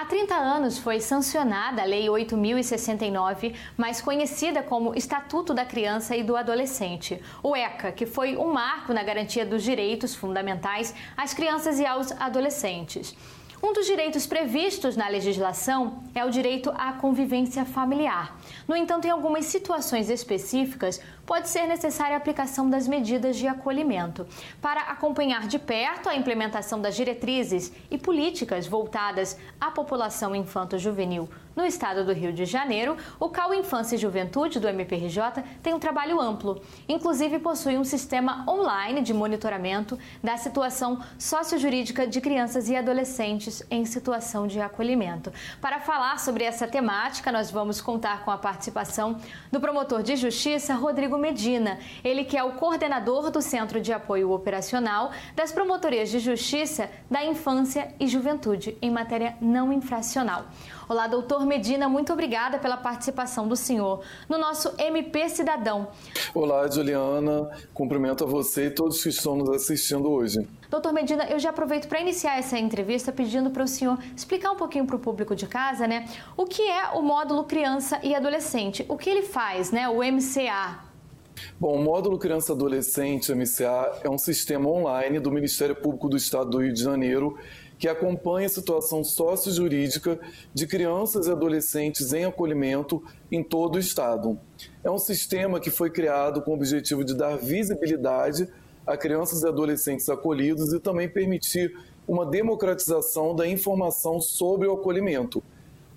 Há 30 anos foi sancionada a Lei 8069, mais conhecida como Estatuto da Criança e do Adolescente, o ECA, que foi um marco na garantia dos direitos fundamentais às crianças e aos adolescentes. Um dos direitos previstos na legislação é o direito à convivência familiar. No entanto, em algumas situações específicas, pode ser necessária a aplicação das medidas de acolhimento. Para acompanhar de perto a implementação das diretrizes e políticas voltadas à população infanto-juvenil no estado do Rio de Janeiro, o CAU Infância e Juventude do MPRJ tem um trabalho amplo. Inclusive, possui um sistema online de monitoramento da situação sociojurídica de crianças e adolescentes em situação de acolhimento. Para falar sobre essa temática, nós vamos contar com a participação do promotor de justiça, Rodrigo Medina. Ele que é o coordenador do Centro de Apoio Operacional das Promotorias de Justiça da Infância e Juventude em matéria não infracional. Olá, doutor Medina, muito obrigada pela participação do senhor no nosso MP Cidadão. Olá, Juliana, cumprimento a você e todos que estão nos assistindo hoje. Doutor Medina, eu já aproveito para iniciar essa entrevista pedindo para o senhor explicar um pouquinho para o público de casa, né, o que é o módulo criança e adolescente, o que ele faz, né, o MCA. Bom, o Módulo Criança Adolescente, MCA, é um sistema online do Ministério Público do Estado do Rio de Janeiro que acompanha a situação sociojurídica de crianças e adolescentes em acolhimento em todo o Estado. É um sistema que foi criado com o objetivo de dar visibilidade a crianças e adolescentes acolhidos e também permitir uma democratização da informação sobre o acolhimento.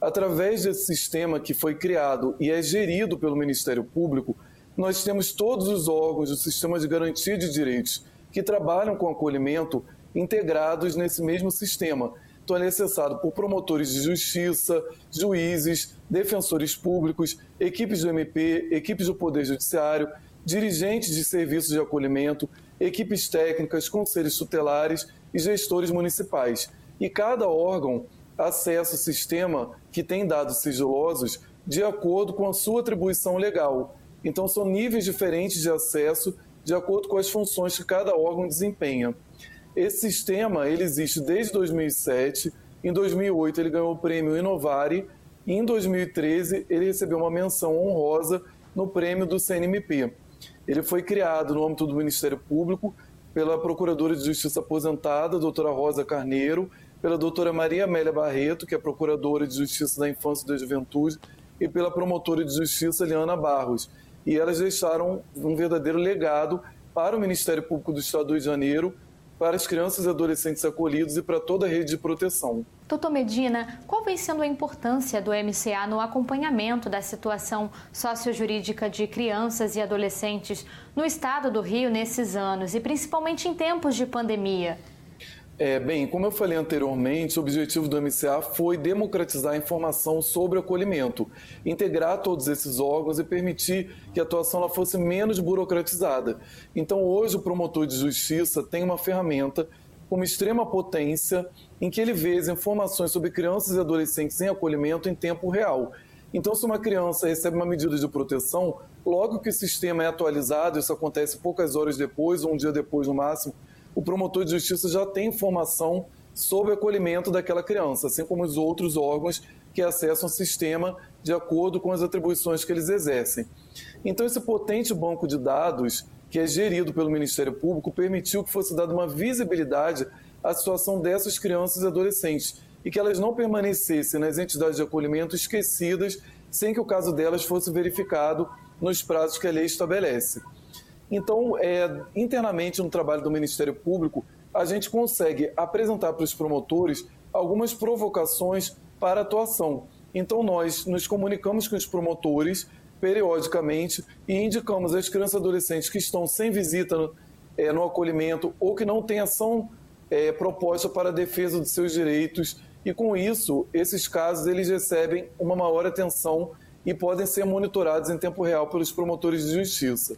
Através desse sistema que foi criado e é gerido pelo Ministério Público, nós temos todos os órgãos do sistema de garantia de direitos que trabalham com acolhimento integrados nesse mesmo sistema. Então, é acessado por promotores de justiça, juízes, defensores públicos, equipes do MP, equipes do Poder Judiciário, dirigentes de serviços de acolhimento, equipes técnicas, conselhos tutelares e gestores municipais. E cada órgão acessa o sistema que tem dados sigilosos de acordo com a sua atribuição legal. Então, são níveis diferentes de acesso de acordo com as funções que cada órgão desempenha. Esse sistema ele existe desde 2007. Em 2008 ele ganhou o prêmio Inovare e em 2013 ele recebeu uma menção honrosa no prêmio do CNMP. Ele foi criado no âmbito do Ministério Público pela Procuradora de Justiça aposentada, doutora Rosa Carneiro, pela doutora Maria Amélia Barreto, que é Procuradora de Justiça da Infância e da Juventude, e pela Promotora de Justiça Liana Barros. E elas deixaram um verdadeiro legado para o Ministério Público do Estado do Rio de Janeiro, para as crianças e adolescentes acolhidos e para toda a rede de proteção. Doutor Medina, qual vem sendo a importância do MCA no acompanhamento da situação sociojurídica de crianças e adolescentes no estado do Rio nesses anos e principalmente em tempos de pandemia? É, bem, como eu falei anteriormente, o objetivo do MCA foi democratizar a informação sobre o acolhimento, integrar todos esses órgãos e permitir que a atuação fosse menos burocratizada. Então, hoje, o promotor de justiça tem uma ferramenta com extrema potência em que ele vê as informações sobre crianças e adolescentes em acolhimento em tempo real. Então, se uma criança recebe uma medida de proteção, logo que o sistema é atualizado, isso acontece poucas horas depois, ou um dia depois no máximo, o promotor de justiça já tem informação sobre o acolhimento daquela criança, assim como os outros órgãos que acessam o sistema de acordo com as atribuições que eles exercem. Então, esse potente banco de dados, que é gerido pelo Ministério Público, permitiu que fosse dada uma visibilidade à situação dessas crianças e adolescentes e que elas não permanecessem nas entidades de acolhimento esquecidas sem que o caso delas fosse verificado nos prazos que a lei estabelece. Então, é, internamente no trabalho do Ministério Público, a gente consegue apresentar para os promotores algumas provocações para atuação. Então, nós nos comunicamos com os promotores periodicamente e indicamos às crianças e adolescentes que estão sem visita no, é, no acolhimento ou que não têm ação é, proposta para a defesa de seus direitos. E com isso, esses casos eles recebem uma maior atenção e podem ser monitorados em tempo real pelos promotores de justiça.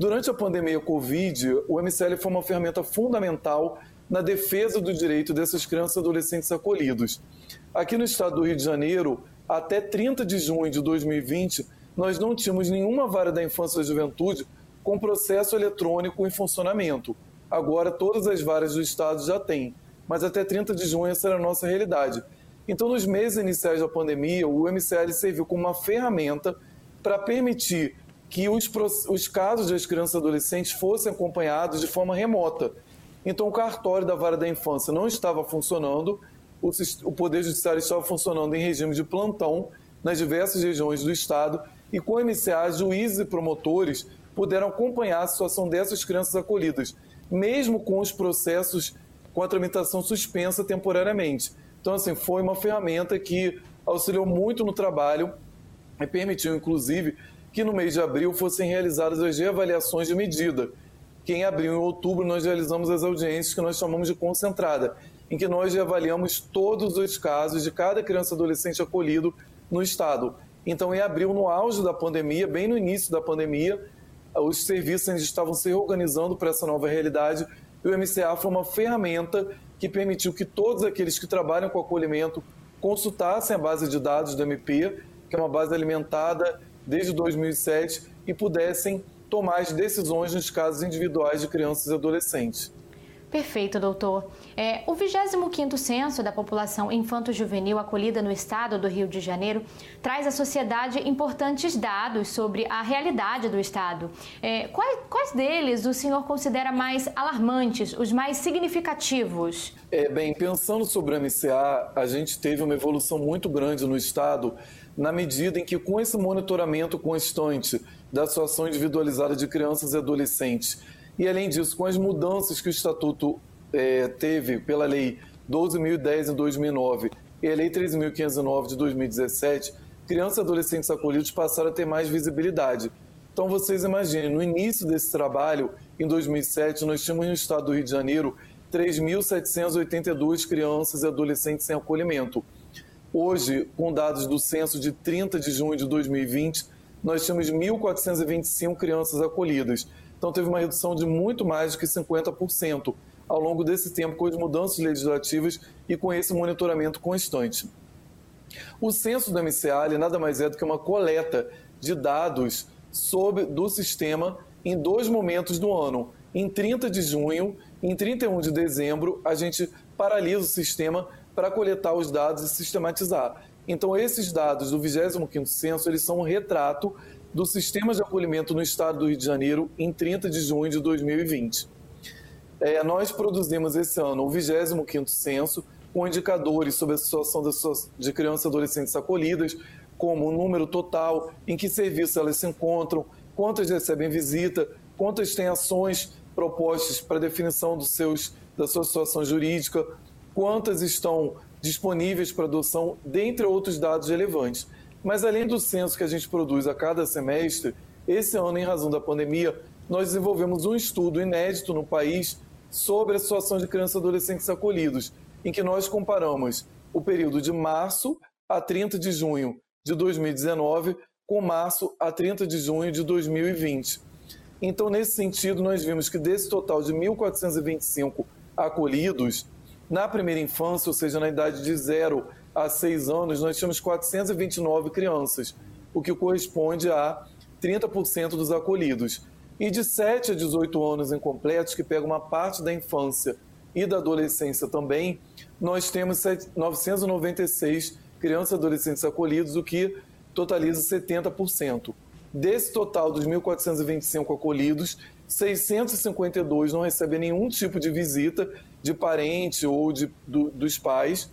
Durante a pandemia Covid, o MCL foi uma ferramenta fundamental na defesa do direito dessas crianças e adolescentes acolhidos. Aqui no estado do Rio de Janeiro, até 30 de junho de 2020, nós não tínhamos nenhuma vara da infância e da juventude com processo eletrônico em funcionamento. Agora, todas as varas do estado já têm, mas até 30 de junho essa era a nossa realidade. Então, nos meses iniciais da pandemia, o MCL serviu como uma ferramenta para permitir que os, os casos das crianças e adolescentes fossem acompanhados de forma remota. Então, o cartório da vara da infância não estava funcionando, o, o Poder Judiciário estava funcionando em regime de plantão nas diversas regiões do Estado e com o MCA, juízes e promotores puderam acompanhar a situação dessas crianças acolhidas, mesmo com os processos com a tramitação suspensa temporariamente. Então, assim, foi uma ferramenta que auxiliou muito no trabalho e permitiu, inclusive, que no mês de abril fossem realizadas as reavaliações de medida, que em abril e outubro nós realizamos as audiências que nós chamamos de concentrada, em que nós reavaliamos todos os casos de cada criança e adolescente acolhido no Estado. Então, em abril, no auge da pandemia, bem no início da pandemia, os serviços ainda estavam se reorganizando para essa nova realidade e o MCA foi uma ferramenta que permitiu que todos aqueles que trabalham com acolhimento consultassem a base de dados do MP, que é uma base alimentada desde 2007, e pudessem tomar as decisões nos casos individuais de crianças e adolescentes. Perfeito, doutor. É, o 25º Censo da População Infanto-Juvenil acolhida no estado do Rio de Janeiro traz à sociedade importantes dados sobre a realidade do estado. É, quais, quais, deles o senhor considera mais alarmantes, os mais significativos? É, bem, pensando sobre o MCA, a gente teve uma evolução muito grande no estado na medida em que, com esse monitoramento constante da situação individualizada de crianças e adolescentes, e, além disso, com as mudanças que o Estatuto é, teve pela Lei 12.010 em 2009 e a Lei 13.509 de 2017, crianças e adolescentes acolhidos passaram a ter mais visibilidade. Então, vocês imaginem, no início desse trabalho, em 2007, nós tínhamos no estado do Rio de Janeiro 3.782 crianças e adolescentes sem acolhimento. Hoje, com dados do censo de 30 de junho de 2020, nós temos 1.425 crianças acolhidas. Então, teve uma redução de muito mais do que 50% ao longo desse tempo, com as mudanças legislativas e com esse monitoramento constante. O censo do MCA nada mais é do que uma coleta de dados sobre, do sistema em dois momentos do ano. Em 30 de junho e em 31 de dezembro, a gente paralisa o sistema para coletar os dados e sistematizar. Então, esses dados do 25º censo, eles são um retrato do sistema de acolhimento no estado do Rio de Janeiro em 30 de junho de 2020. É, nós produzimos esse ano o 25º censo com indicadores sobre a situação de crianças e adolescentes acolhidas, como o número total, em que serviços elas se encontram, quantas recebem visita, quantas têm ações propostas para definição dos seus, da sua situação jurídica, quantas estão disponíveis para adoção, dentre outros dados relevantes. Mas além do censo que a gente produz a cada semestre, esse ano, em razão da pandemia, nós desenvolvemos um estudo inédito no país sobre a situação de crianças e adolescentes acolhidos, em que nós comparamos o período de março a 30 de junho de 2019 com março a 30 de junho de 2020. Então, nesse sentido, nós vimos que desse total de 1.425 acolhidos, na primeira infância, ou seja, na idade de 0 a seis anos, nós tínhamos 429 crianças, o que corresponde a 30% dos acolhidos. E de 7 a 18 anos incompletos, que pega uma parte da infância e da adolescência também, nós temos 996 crianças e adolescentes acolhidos, o que totaliza 70%. Desse total dos 1.425 acolhidos, 652 não recebem nenhum tipo de visita de parente ou de, do, dos pais,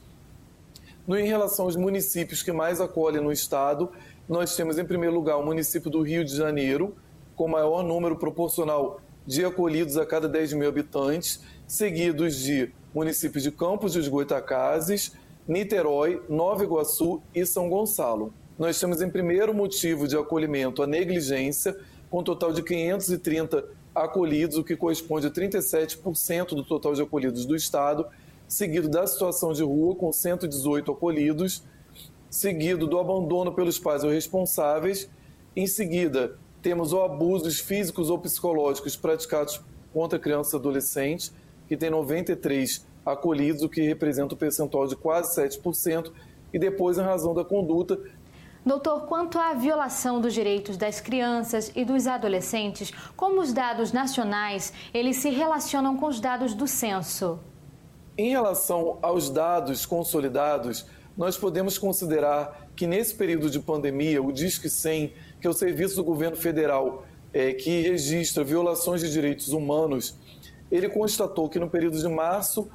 no, em relação aos municípios que mais acolhem no estado, nós temos, em primeiro lugar, o município do Rio de Janeiro, com maior número proporcional de acolhidos a cada 10 mil habitantes, seguidos de municípios de Campos dos Goitacazes, Niterói, Nova Iguaçu e São Gonçalo. Nós temos, em primeiro motivo de acolhimento, a negligência, com um total de 530 acolhidos, o que corresponde a 37% do total de acolhidos do Estado, seguido da situação de rua, com 118 acolhidos, seguido do abandono pelos pais ou responsáveis. Em seguida, temos os abusos físicos ou psicológicos praticados contra crianças e adolescentes, que tem 93 acolhidos, o que representa um percentual de quase 7%, e depois, em razão da conduta. Doutor, quanto à violação dos direitos das crianças e dos adolescentes, como os dados nacionais eles se relacionam com os dados do censo? Em relação aos dados consolidados, nós podemos considerar que nesse período de pandemia, o Disque 100, que é o serviço do governo federal é, que registra violações de direitos humanos, ele constatou que no período de março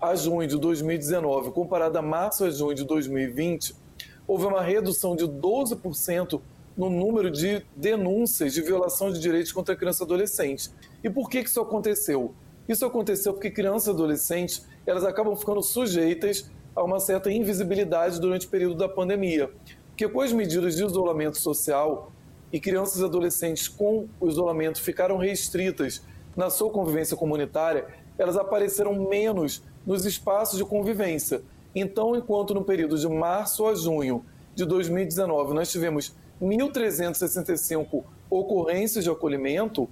a junho de 2019, comparado a março a junho de 2020, houve uma redução de 12% no número de denúncias de violação de direitos contra criança e adolescente. E por que, que isso aconteceu? Isso aconteceu porque crianças e adolescentes elas acabam ficando sujeitas a uma certa invisibilidade durante o período da pandemia. Porque com as medidas de isolamento social e crianças e adolescentes com o isolamento ficaram restritas na sua convivência comunitária, elas apareceram menos nos espaços de convivência. Então, enquanto no período de março a junho de 2019 nós tivemos 1.365 ocorrências de acolhimento,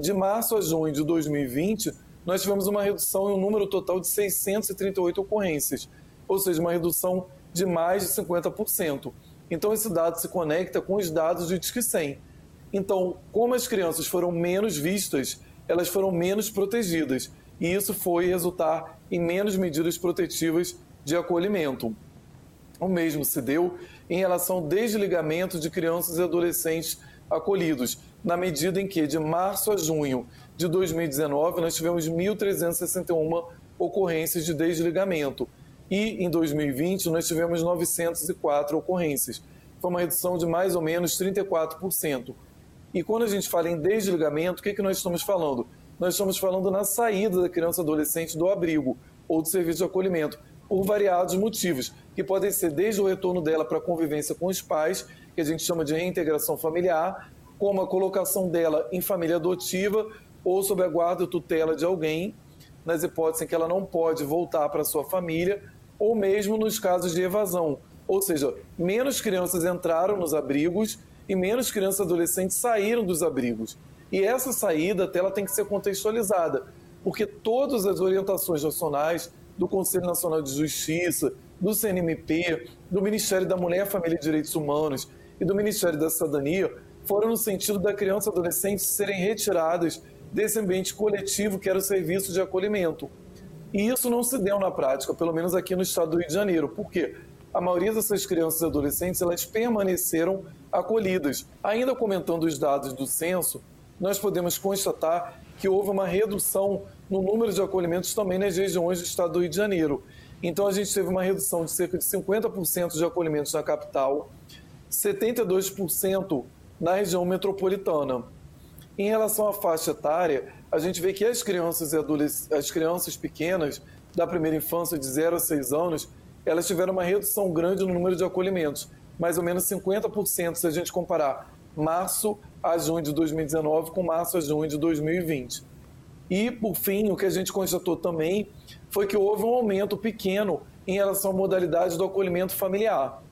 de março a junho de 2020 nós tivemos uma redução em um número total de 638 ocorrências ou seja, uma redução de mais de 50%. Então, esse dado se conecta com os dados do Disque 100. Então, como as crianças foram menos vistas, elas foram menos protegidas, e isso foi resultar em menos medidas protetivas de acolhimento. O mesmo se deu em relação ao desligamento de crianças e adolescentes acolhidos, na medida em que, de março a junho de 2019, nós tivemos 1.361 ocorrências de desligamento e em 2020 nós tivemos 904 ocorrências. Foi uma redução de mais ou menos 34%. E quando a gente fala em desligamento, o que, que nós estamos falando? Nós estamos falando na saída da criança adolescente do abrigo ou do serviço de acolhimento, por variados motivos, que podem ser desde o retorno dela para a convivência com os pais, que a gente chama de reintegração familiar, como a colocação dela em família adotiva ou sob a guarda e tutela de alguém, nas hipóteses em que ela não pode voltar para sua família, ou mesmo nos casos de evasão. Ou seja, menos crianças entraram nos abrigos e menos crianças e adolescentes saíram dos abrigos. E essa saída até ela tem que ser contextualizada, porque todas as orientações nacionais do Conselho Nacional de Justiça, do CNMP, do Ministério da Mulher, Família e Direitos Humanos e do Ministério da Cidadania foram no sentido da criança e adolescente serem retiradas desse ambiente coletivo que era o serviço de acolhimento. E isso não se deu na prática, pelo menos aqui no estado do Rio de Janeiro. Por quê? A maioria dessas crianças e adolescentes elas permaneceram acolhidas. Ainda comentando os dados do censo, nós podemos constatar que houve uma redução no número de acolhimentos também nas regiões do estado do Rio de Janeiro. Então a gente teve uma redução de cerca de 50% de acolhimentos na capital, 72% na região metropolitana. Em relação à faixa etária, a gente vê que as crianças e as crianças pequenas da primeira infância de 0 a 6 anos, elas tiveram uma redução grande no número de acolhimentos, mais ou menos 50% se a gente comparar março a junho de 2019 com março a junho de 2020. E, por fim, o que a gente constatou também foi que houve um aumento pequeno em relação à modalidade do acolhimento familiar.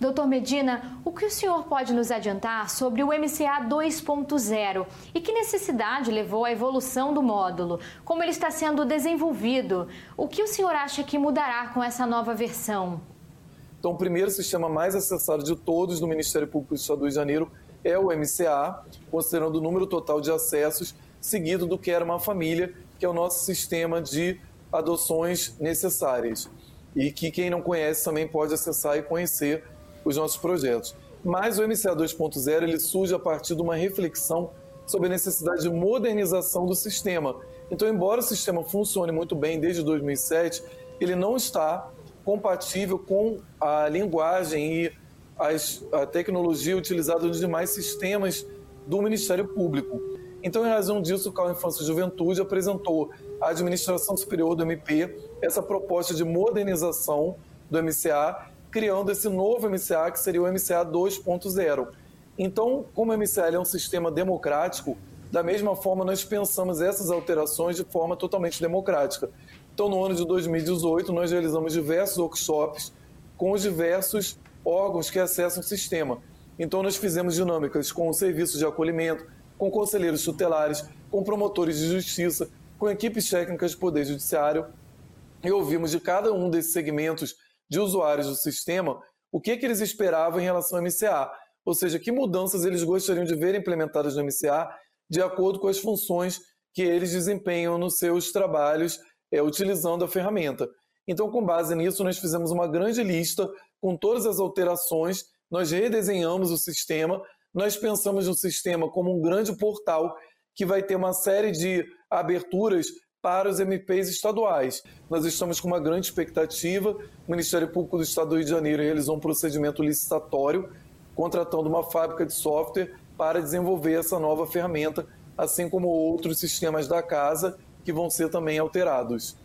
Doutor Medina, o que o senhor pode nos adiantar sobre o MCA 2.0 e que necessidade levou à evolução do módulo? Como ele está sendo desenvolvido? O que o senhor acha que mudará com essa nova versão? Então, o primeiro sistema mais acessado de todos do Ministério Público do Estado do Rio de Janeiro é o MCA, considerando o número total de acessos, seguido do que era uma família, que é o nosso sistema de adoções necessárias. E que quem não conhece também pode acessar e conhecer os nossos projetos. Mas o MCA 2.0 ele surge a partir de uma reflexão sobre a necessidade de modernização do sistema. Então, embora o sistema funcione muito bem desde 2007, ele não está compatível com a linguagem e as, a tecnologia utilizada nos demais sistemas do Ministério Público. Então, em razão disso, o CAL Infância e Juventude apresentou à Administração Superior do MP essa proposta de modernização do MCA criando esse novo MCA, que seria o MCA 2.0. Então, como o MCA é um sistema democrático, da mesma forma nós pensamos essas alterações de forma totalmente democrática. Então, no ano de 2018, nós realizamos diversos workshops com os diversos órgãos que acessam o sistema. Então, nós fizemos dinâmicas com o serviço de acolhimento, com conselheiros tutelares, com promotores de justiça, com equipes técnicas de poder judiciário e ouvimos de cada um desses segmentos de usuários do sistema o que, que eles esperavam em relação ao MCA, ou seja, que mudanças eles gostariam de ver implementadas no MCA de acordo com as funções que eles desempenham nos seus trabalhos é, utilizando a ferramenta. Então, com base nisso, nós fizemos uma grande lista com todas as alterações, nós redesenhamos o sistema, nós pensamos no sistema como um grande portal que vai ter uma série de aberturas para os MPs estaduais. Nós estamos com uma grande expectativa. O Ministério Público do Estado do Rio de Janeiro realizou um procedimento licitatório, contratando uma fábrica de software para desenvolver essa nova ferramenta, assim como outros sistemas da casa que vão ser também alterados.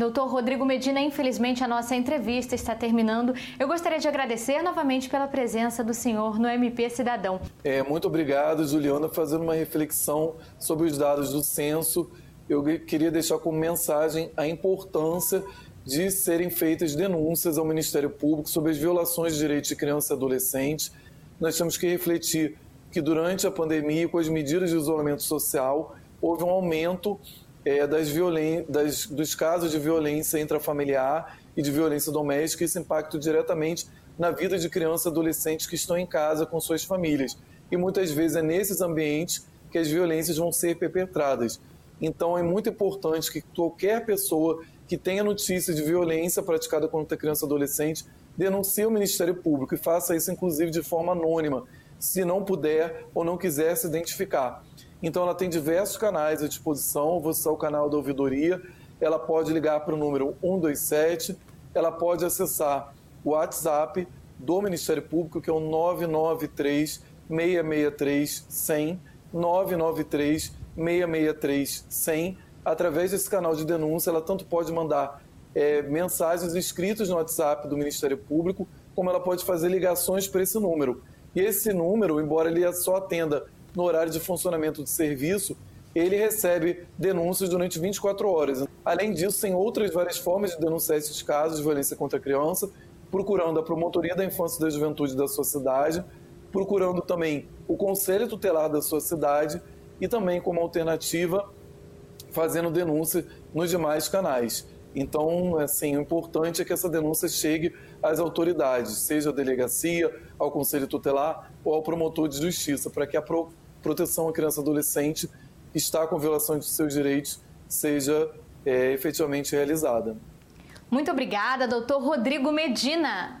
Doutor Rodrigo Medina, infelizmente a nossa entrevista está terminando. Eu gostaria de agradecer novamente pela presença do senhor no MP Cidadão. É, muito obrigado, Juliana, fazendo uma reflexão sobre os dados do censo eu queria deixar como mensagem a importância de serem feitas denúncias ao Ministério Público sobre as violações de direitos de criança e adolescente. Nós temos que refletir que durante a pandemia, com as medidas de isolamento social, houve um aumento é, das das, dos casos de violência intrafamiliar e de violência doméstica, isso impacta diretamente na vida de crianças e adolescentes que estão em casa com suas famílias. E muitas vezes é nesses ambientes que as violências vão ser perpetradas. Então é muito importante que qualquer pessoa que tenha notícia de violência praticada contra criança e adolescente denuncie o Ministério Público e faça isso inclusive de forma anônima, se não puder ou não quiser se identificar. Então ela tem diversos canais à disposição, vou citar o canal da ouvidoria, ela pode ligar para o número 127, ela pode acessar o WhatsApp do Ministério Público, que é o 993 663 100 993 663 100. Através desse canal de denúncia, ela tanto pode mandar é, mensagens escritas no WhatsApp do Ministério Público, como ela pode fazer ligações para esse número. E esse número, embora ele só atenda no horário de funcionamento do serviço, ele recebe denúncias durante 24 horas. Além disso, tem outras várias formas de denunciar esses casos de violência contra a criança, procurando a Promotoria da Infância e da Juventude da sua cidade, procurando também o Conselho Tutelar da sua cidade e também como alternativa fazendo denúncia nos demais canais. Então, assim, o importante é que essa denúncia chegue às autoridades, seja a delegacia, ao conselho tutelar ou ao promotor de justiça, para que a pro proteção à criança e adolescente está com violação de seus direitos seja é, efetivamente realizada. Muito obrigada, doutor Rodrigo Medina.